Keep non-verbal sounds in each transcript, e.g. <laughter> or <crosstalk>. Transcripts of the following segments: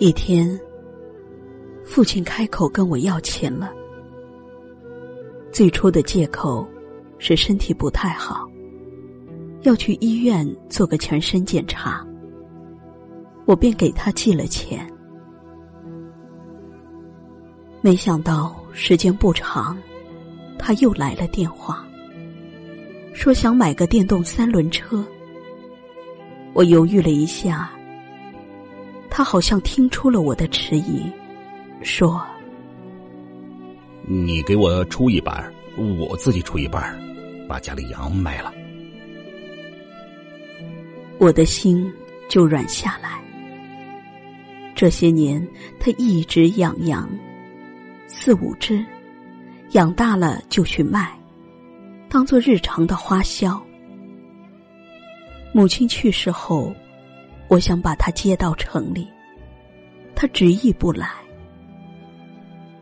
一天，父亲开口跟我要钱了。最初的借口是身体不太好，要去医院做个全身检查。我便给他寄了钱。没想到时间不长，他又来了电话，说想买个电动三轮车。我犹豫了一下。他好像听出了我的迟疑，说：“你给我出一半，我自己出一半，把家里羊卖了。”我的心就软下来。这些年，他一直养羊，四五只，养大了就去卖，当做日常的花销。母亲去世后。我想把他接到城里，他执意不来。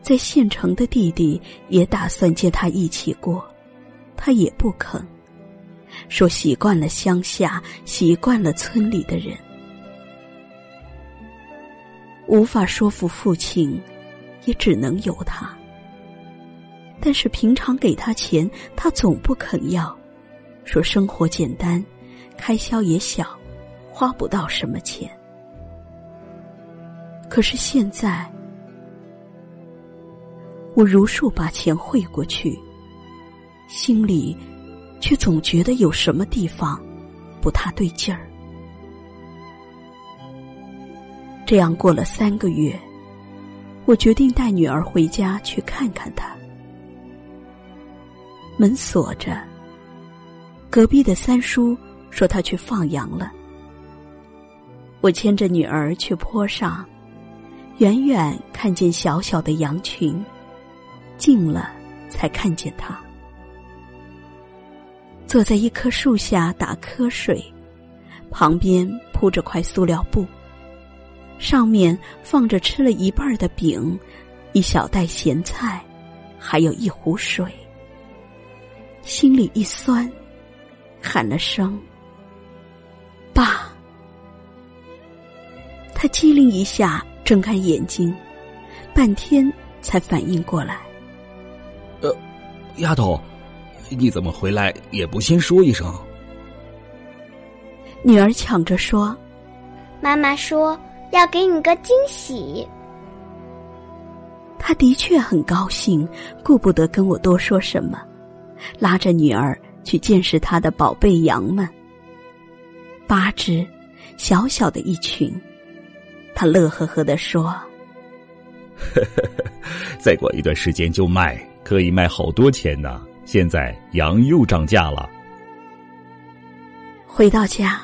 在县城的弟弟也打算接他一起过，他也不肯，说习惯了乡下，习惯了村里的人，无法说服父亲，也只能由他。但是平常给他钱，他总不肯要，说生活简单，开销也小。花不到什么钱，可是现在，我如数把钱汇过去，心里却总觉得有什么地方不太对劲儿。这样过了三个月，我决定带女儿回家去看看她。门锁着，隔壁的三叔说他去放羊了。我牵着女儿去坡上，远远看见小小的羊群，近了才看见他坐在一棵树下打瞌睡，旁边铺着块塑料布，上面放着吃了一半的饼，一小袋咸菜，还有一壶水。心里一酸，喊了声：“机灵一下，睁开眼睛，半天才反应过来。呃，丫头，你怎么回来也不先说一声？女儿抢着说：“妈妈说要给你个惊喜。”他的确很高兴，顾不得跟我多说什么，拉着女儿去见识他的宝贝羊们。八只，小小的一群。他乐呵呵的说：“ <laughs> 再过一段时间就卖，可以卖好多钱呢。现在羊又涨价了。”回到家，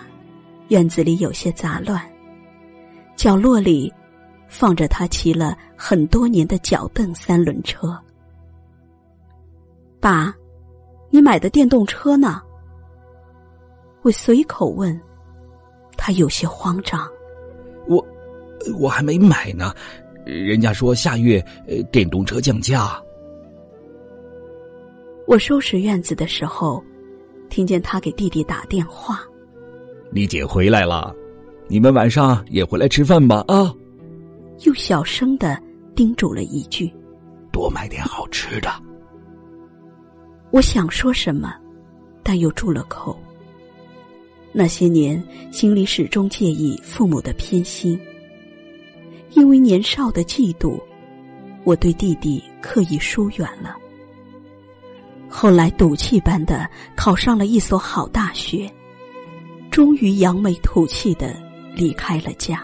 院子里有些杂乱，角落里放着他骑了很多年的脚蹬三轮车。爸，你买的电动车呢？我随口问，他有些慌张。我。还没买呢，人家说下月电动车降价。我收拾院子的时候，听见他给弟弟打电话：“你姐回来了，你们晚上也回来吃饭吧？”啊，又小声的叮嘱了一句：“多买点好吃的。”我想说什么，但又住了口。那些年，心里始终介意父母的偏心。因为年少的嫉妒，我对弟弟刻意疏远了。后来赌气般的考上了一所好大学，终于扬眉吐气的离开了家。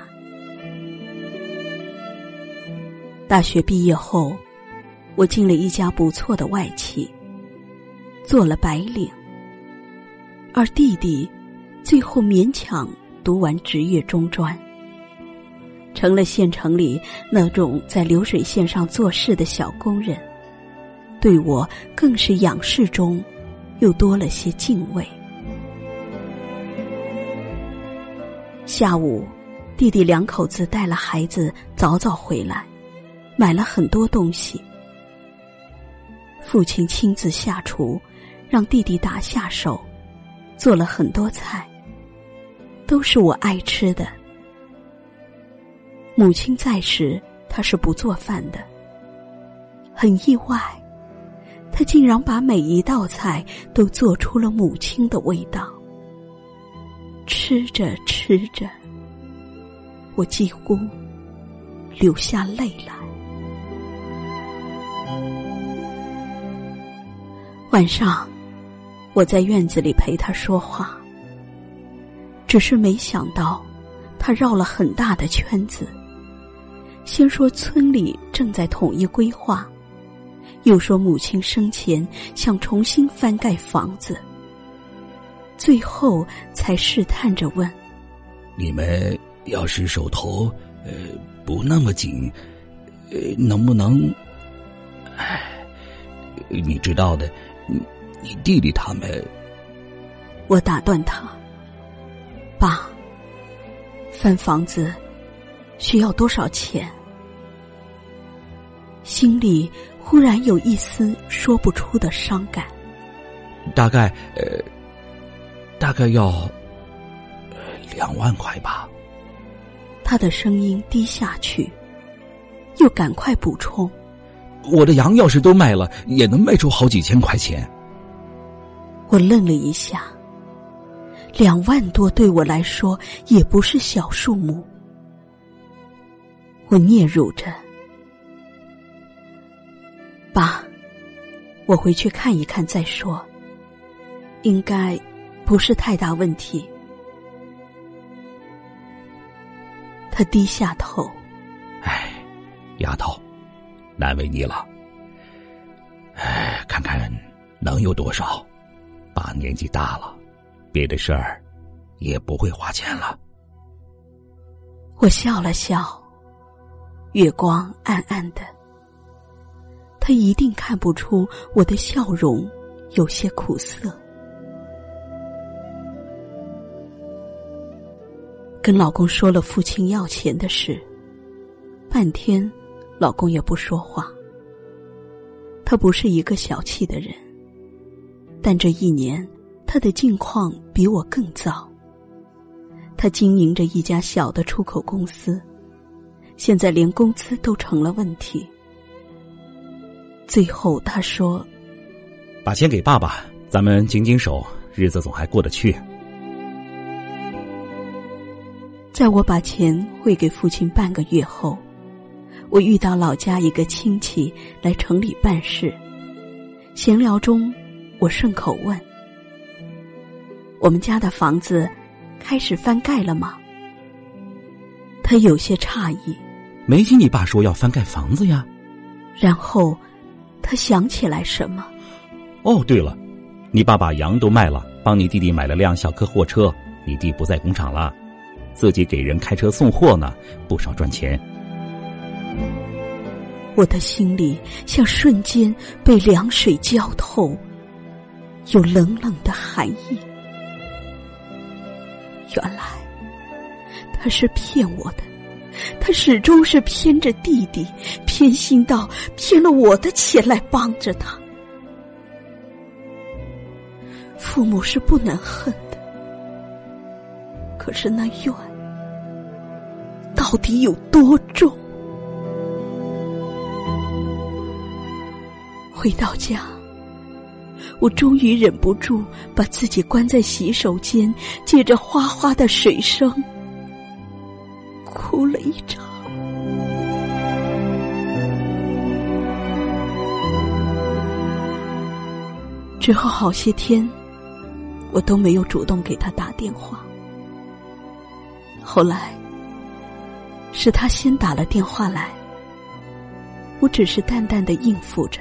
大学毕业后，我进了一家不错的外企，做了白领。而弟弟，最后勉强读完职业中专。成了县城里那种在流水线上做事的小工人，对我更是仰视中，又多了些敬畏。下午，弟弟两口子带了孩子早早回来，买了很多东西。父亲亲自下厨，让弟弟打下手，做了很多菜，都是我爱吃的。母亲在时，他是不做饭的。很意外，他竟然把每一道菜都做出了母亲的味道。吃着吃着，我几乎流下泪来。晚上，我在院子里陪他说话，只是没想到，他绕了很大的圈子。先说村里正在统一规划，又说母亲生前想重新翻盖房子，最后才试探着问：“你们要是手头呃不那么紧，呃能不能？哎，你知道的。”你你弟弟他们，我打断他，爸，翻房子需要多少钱？心里忽然有一丝说不出的伤感。大概呃，大概要两万块吧。他的声音低下去，又赶快补充。我的羊要是都卖了，也能卖出好几千块钱。我愣了一下，两万多对我来说也不是小数目。我嗫嚅着：“爸，我回去看一看再说，应该不是太大问题。”他低下头：“哎，丫头。”难为你了，哎，看看能有多少？爸年纪大了，别的事儿也不会花钱了。我笑了笑，月光暗暗的，他一定看不出我的笑容有些苦涩。跟老公说了父亲要钱的事，半天。老公也不说话。他不是一个小气的人，但这一年他的境况比我更糟。他经营着一家小的出口公司，现在连工资都成了问题。最后他说：“把钱给爸爸，咱们紧紧手，日子总还过得去。”在我把钱汇给父亲半个月后。我遇到老家一个亲戚来城里办事，闲聊中，我顺口问：“我们家的房子开始翻盖了吗？”他有些诧异：“没听你爸说要翻盖房子呀？”然后他想起来什么：“哦，对了，你爸把羊都卖了，帮你弟弟买了辆小客货车。你弟不在工厂了，自己给人开车送货呢，不少赚钱。”我的心里像瞬间被凉水浇透，有冷冷的寒意。原来他是骗我的，他始终是偏着弟弟，偏心到骗了我的钱来帮着他。父母是不能恨的，可是那怨到底有多重？回到家，我终于忍不住把自己关在洗手间，借着哗哗的水声，哭了一场。之后好些天，我都没有主动给他打电话。后来，是他先打了电话来，我只是淡淡的应付着。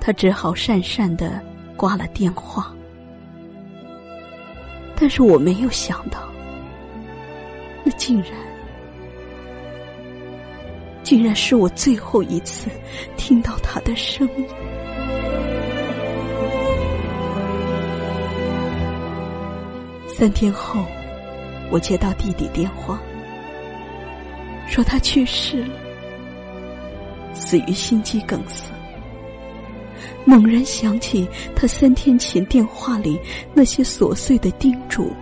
他只好讪讪的挂了电话，但是我没有想到，竟然，竟然是我最后一次听到他的声音。三天后，我接到弟弟电话，说他去世了，死于心肌梗塞。猛然想起他三天前电话里那些琐碎的叮嘱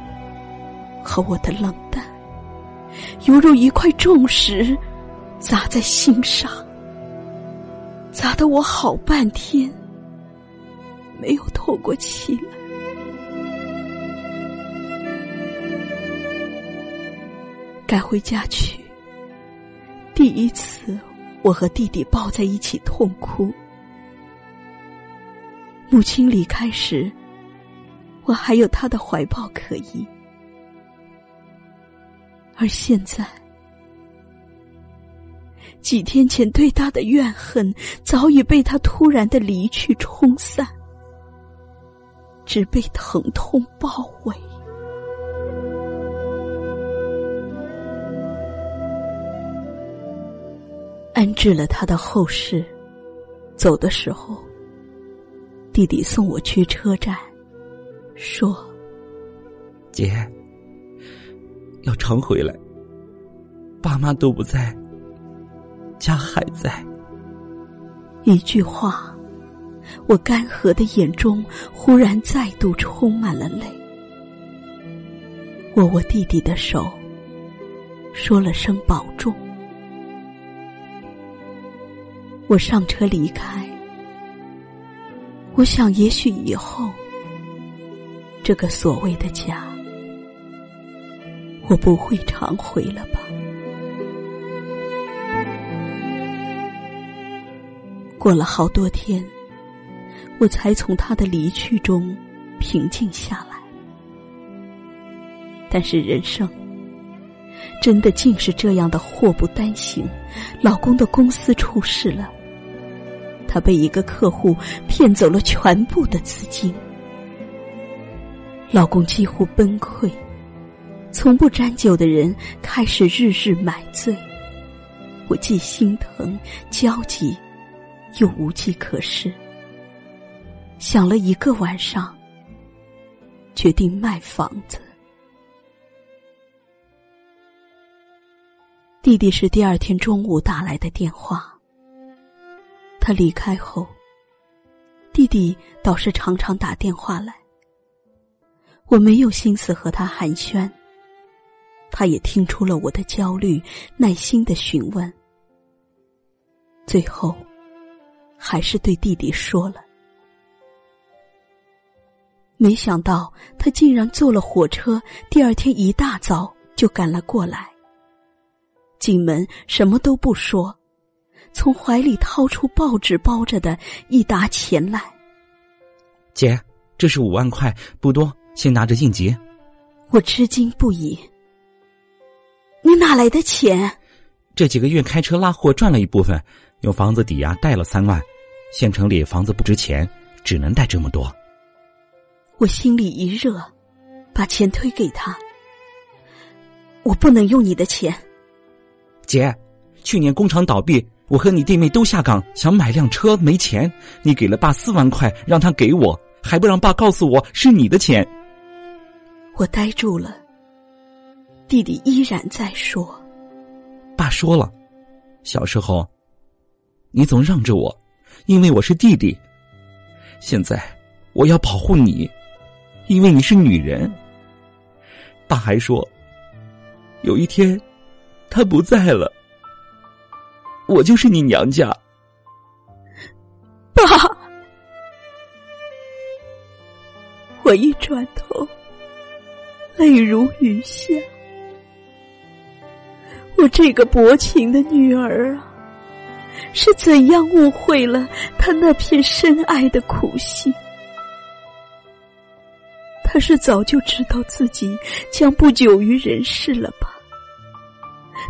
和我的冷淡，犹如一块重石砸在心上，砸得我好半天没有透过气来。赶回家去，第一次我和弟弟抱在一起痛哭。母亲离开时，我还有他的怀抱可依。而现在，几天前对他的怨恨早已被他突然的离去冲散，只被疼痛包围。安置了他的后事，走的时候，弟弟送我去车站，说：“姐。”要常回来，爸妈都不在，家还在。一句话，我干涸的眼中忽然再度充满了泪。握握弟弟的手，说了声保重。我上车离开。我想，也许以后，这个所谓的家。我不会常回了吧？过了好多天，我才从他的离去中平静下来。但是人生真的竟是这样的祸不单行。老公的公司出事了，他被一个客户骗走了全部的资金，老公几乎崩溃。从不沾酒的人开始日日买醉，我既心疼焦急，又无计可施。想了一个晚上，决定卖房子。弟弟是第二天中午打来的电话。他离开后，弟弟倒是常常打电话来。我没有心思和他寒暄。他也听出了我的焦虑，耐心的询问，最后，还是对弟弟说了。没想到他竟然坐了火车，第二天一大早就赶了过来。进门什么都不说，从怀里掏出报纸包着的一沓钱来。姐，这是五万块，不多，先拿着应急。我吃惊不已。你哪来的钱？这几个月开车拉货赚了一部分，用房子抵押贷了三万。县城里房子不值钱，只能贷这么多。我心里一热，把钱推给他。我不能用你的钱，姐。去年工厂倒闭，我和你弟妹都下岗，想买辆车没钱。你给了爸四万块，让他给我，还不让爸告诉我是你的钱。我呆住了。弟弟依然在说：“爸说了，小时候，你总让着我，因为我是弟弟。现在我要保护你，因为你是女人。爸还说，有一天他不在了，我就是你娘家。”爸，我一转头，泪如雨下。我这个薄情的女儿啊，是怎样误会了他那片深爱的苦心？他是早就知道自己将不久于人世了吧？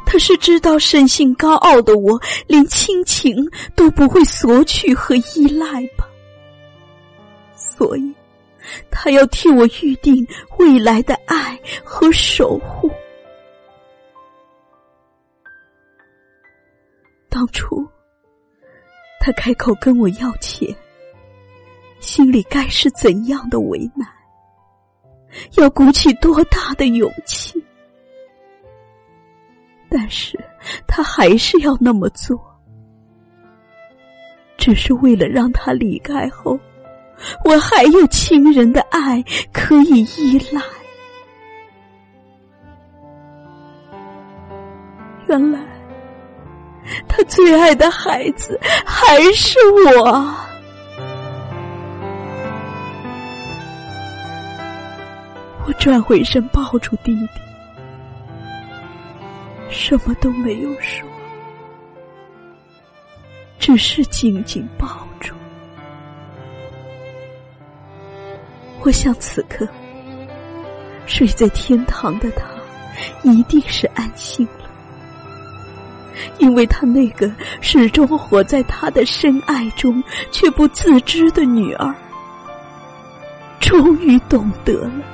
他是知道生性高傲的我连亲情都不会索取和依赖吧？所以，他要替我预定未来的爱和守护。当初，他开口跟我要钱，心里该是怎样的为难？要鼓起多大的勇气？但是他还是要那么做，只是为了让他离开后，我还有亲人的爱可以依赖。他最爱的孩子还是我。我转回身抱住弟弟，什么都没有说，只是紧紧抱住。我想此刻睡在天堂的他，一定是安心了，因为他那个始终活在他的深爱中却不自知的女儿，终于懂得了。